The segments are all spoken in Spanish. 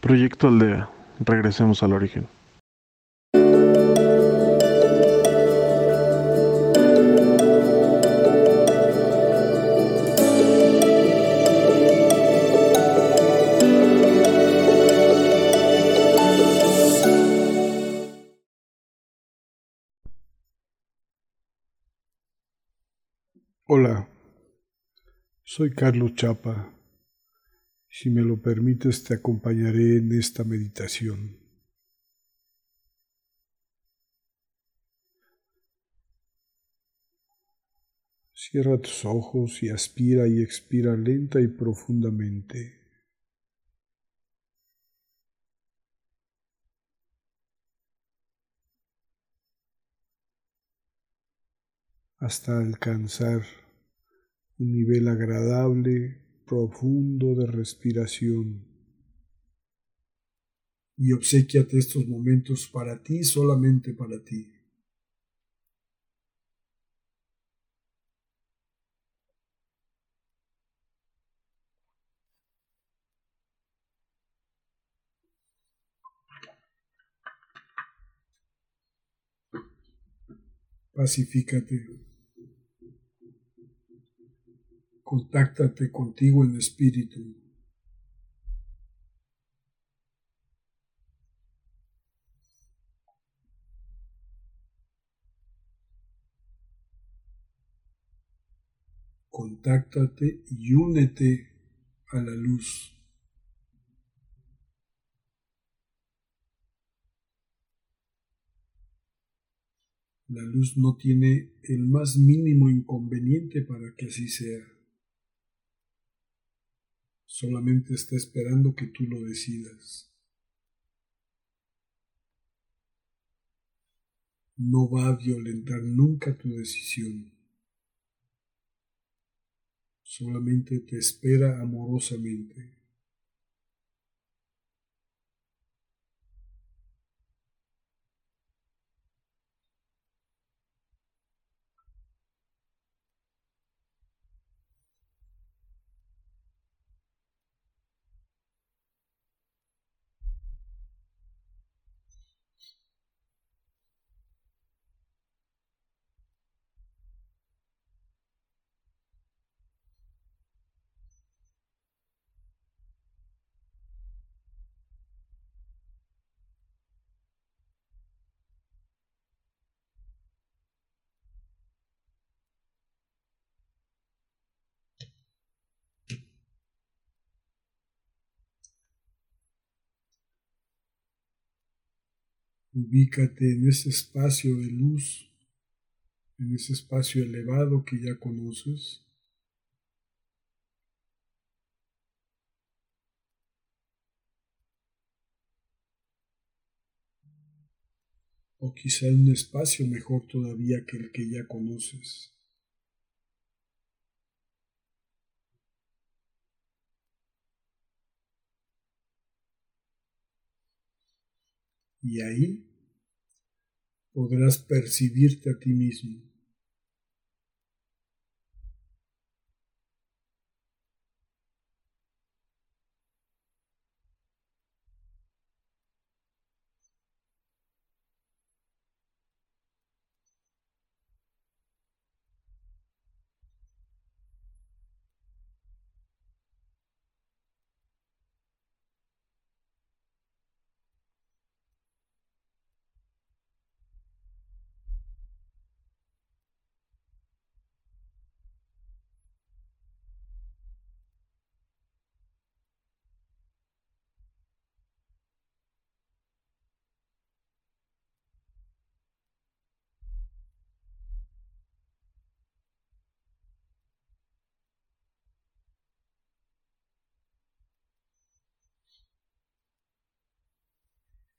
Proyecto Aldea. Regresemos al origen. Hola, soy Carlos Chapa. Si me lo permites, te acompañaré en esta meditación. Cierra tus ojos y aspira y expira lenta y profundamente. hasta alcanzar un nivel agradable, profundo de respiración. Y obsequiate estos momentos para ti, solamente para ti. Pacifícate. Contáctate contigo en espíritu. Contáctate y únete a la luz. La luz no tiene el más mínimo inconveniente para que así sea. Solamente está esperando que tú lo decidas. No va a violentar nunca tu decisión. Solamente te espera amorosamente. Ubícate en ese espacio de luz, en ese espacio elevado que ya conoces. O quizá en un espacio mejor todavía que el que ya conoces. Y ahí podrás percibirte a ti mismo.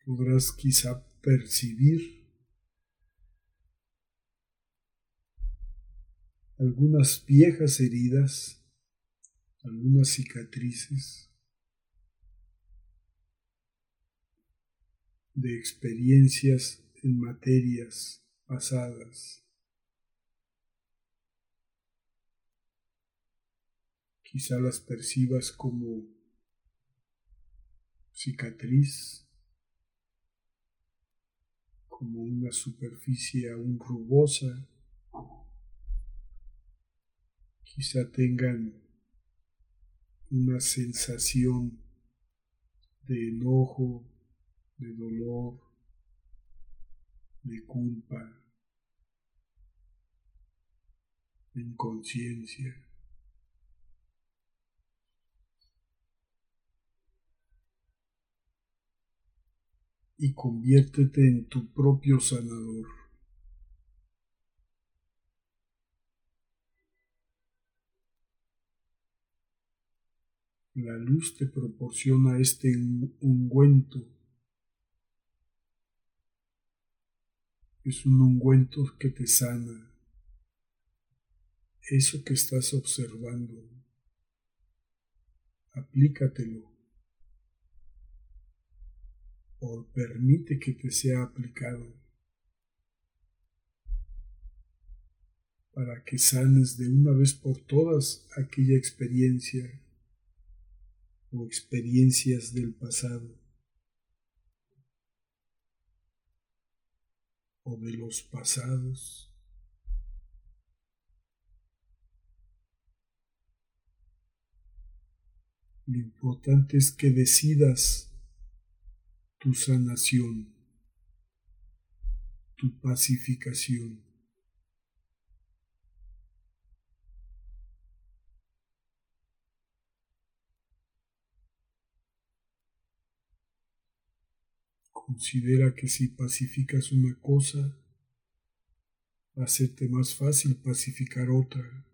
Podrás quizá percibir algunas viejas heridas, algunas cicatrices de experiencias en materias pasadas. Quizá las percibas como cicatriz como una superficie aún rugosa. Quizá tengan una sensación de enojo, de dolor, de culpa, de inconsciencia. Y conviértete en tu propio sanador. La luz te proporciona este ungüento. Es un ungüento que te sana. Eso que estás observando, aplícatelo. O permite que te sea aplicado para que sanes de una vez por todas aquella experiencia o experiencias del pasado o de los pasados. Lo importante es que decidas tu sanación, tu pacificación. Considera que si pacificas una cosa, va a más fácil pacificar otra.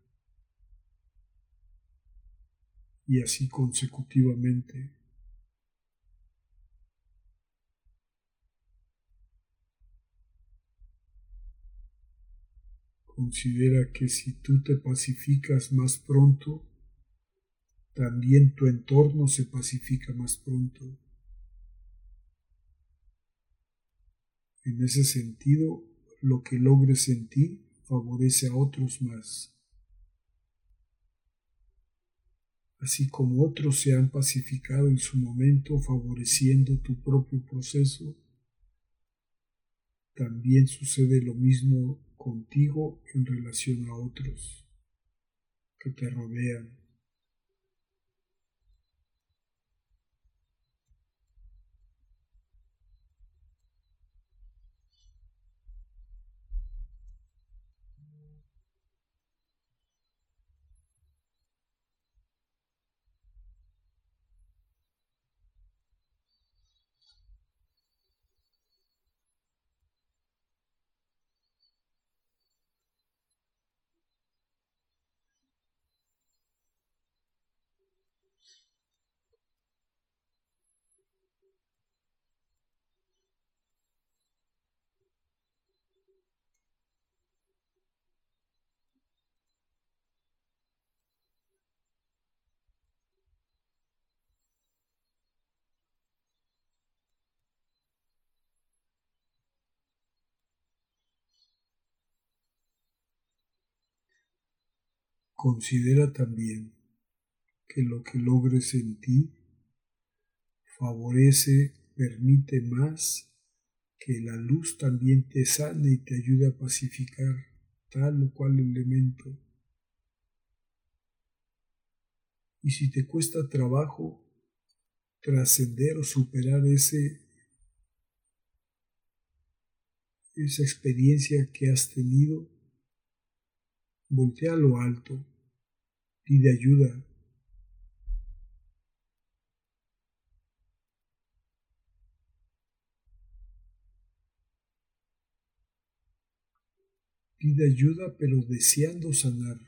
Y así consecutivamente. Considera que si tú te pacificas más pronto, también tu entorno se pacifica más pronto. En ese sentido, lo que logres en ti favorece a otros más. Así como otros se han pacificado en su momento favoreciendo tu propio proceso, también sucede lo mismo contigo en relación a otros que te rodean. Considera también que lo que logres en ti favorece, permite más que la luz también te sane y te ayude a pacificar tal o cual elemento. Y si te cuesta trabajo trascender o superar ese esa experiencia que has tenido, voltea a lo alto, pide ayuda. Pide ayuda pero deseando sanar.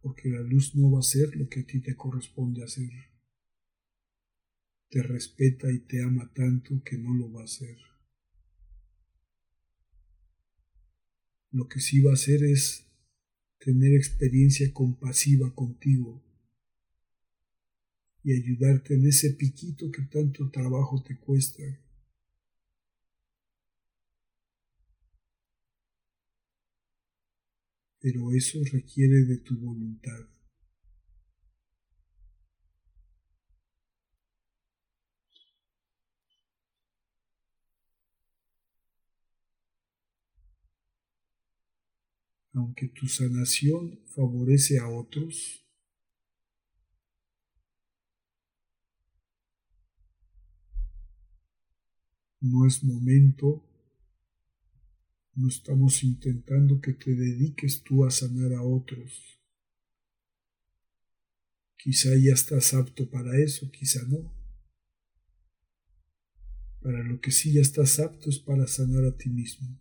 Porque la luz no va a ser lo que a ti te corresponde hacer. Te respeta y te ama tanto que no lo va a hacer. Lo que sí va a hacer es tener experiencia compasiva contigo y ayudarte en ese piquito que tanto trabajo te cuesta. Pero eso requiere de tu voluntad. Aunque tu sanación favorece a otros, no es momento, no estamos intentando que te dediques tú a sanar a otros. Quizá ya estás apto para eso, quizá no. Para lo que sí ya estás apto es para sanar a ti mismo.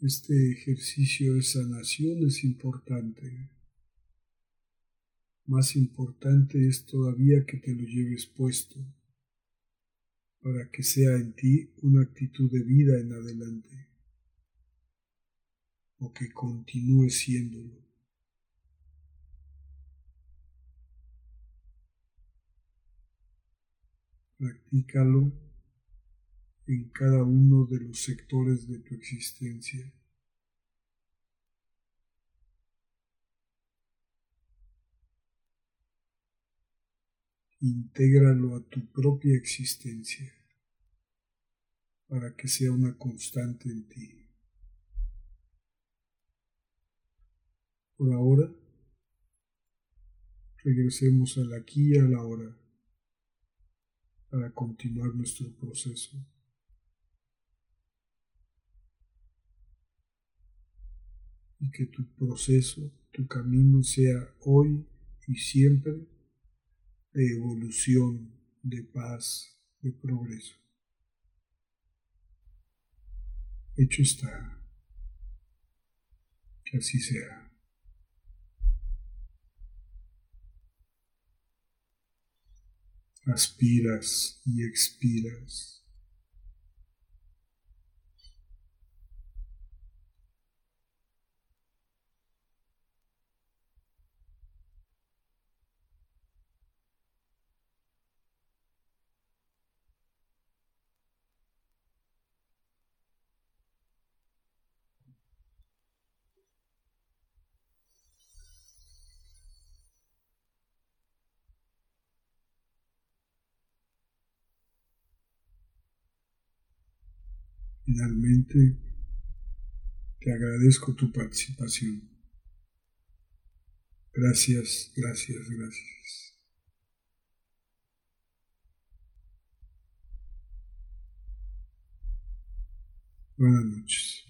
Este ejercicio de sanación es importante. Más importante es todavía que te lo lleves puesto para que sea en ti una actitud de vida en adelante o que continúe siéndolo. Practícalo en cada uno de los sectores de tu existencia. Intégralo a tu propia existencia para que sea una constante en ti. Por ahora, regresemos al aquí y a la hora para continuar nuestro proceso. Y que tu proceso, tu camino sea hoy y siempre de evolución, de paz, de progreso. Hecho está. Que así sea. Aspiras y expiras. Finalmente, te agradezco tu participación. Gracias, gracias, gracias. Buenas noches.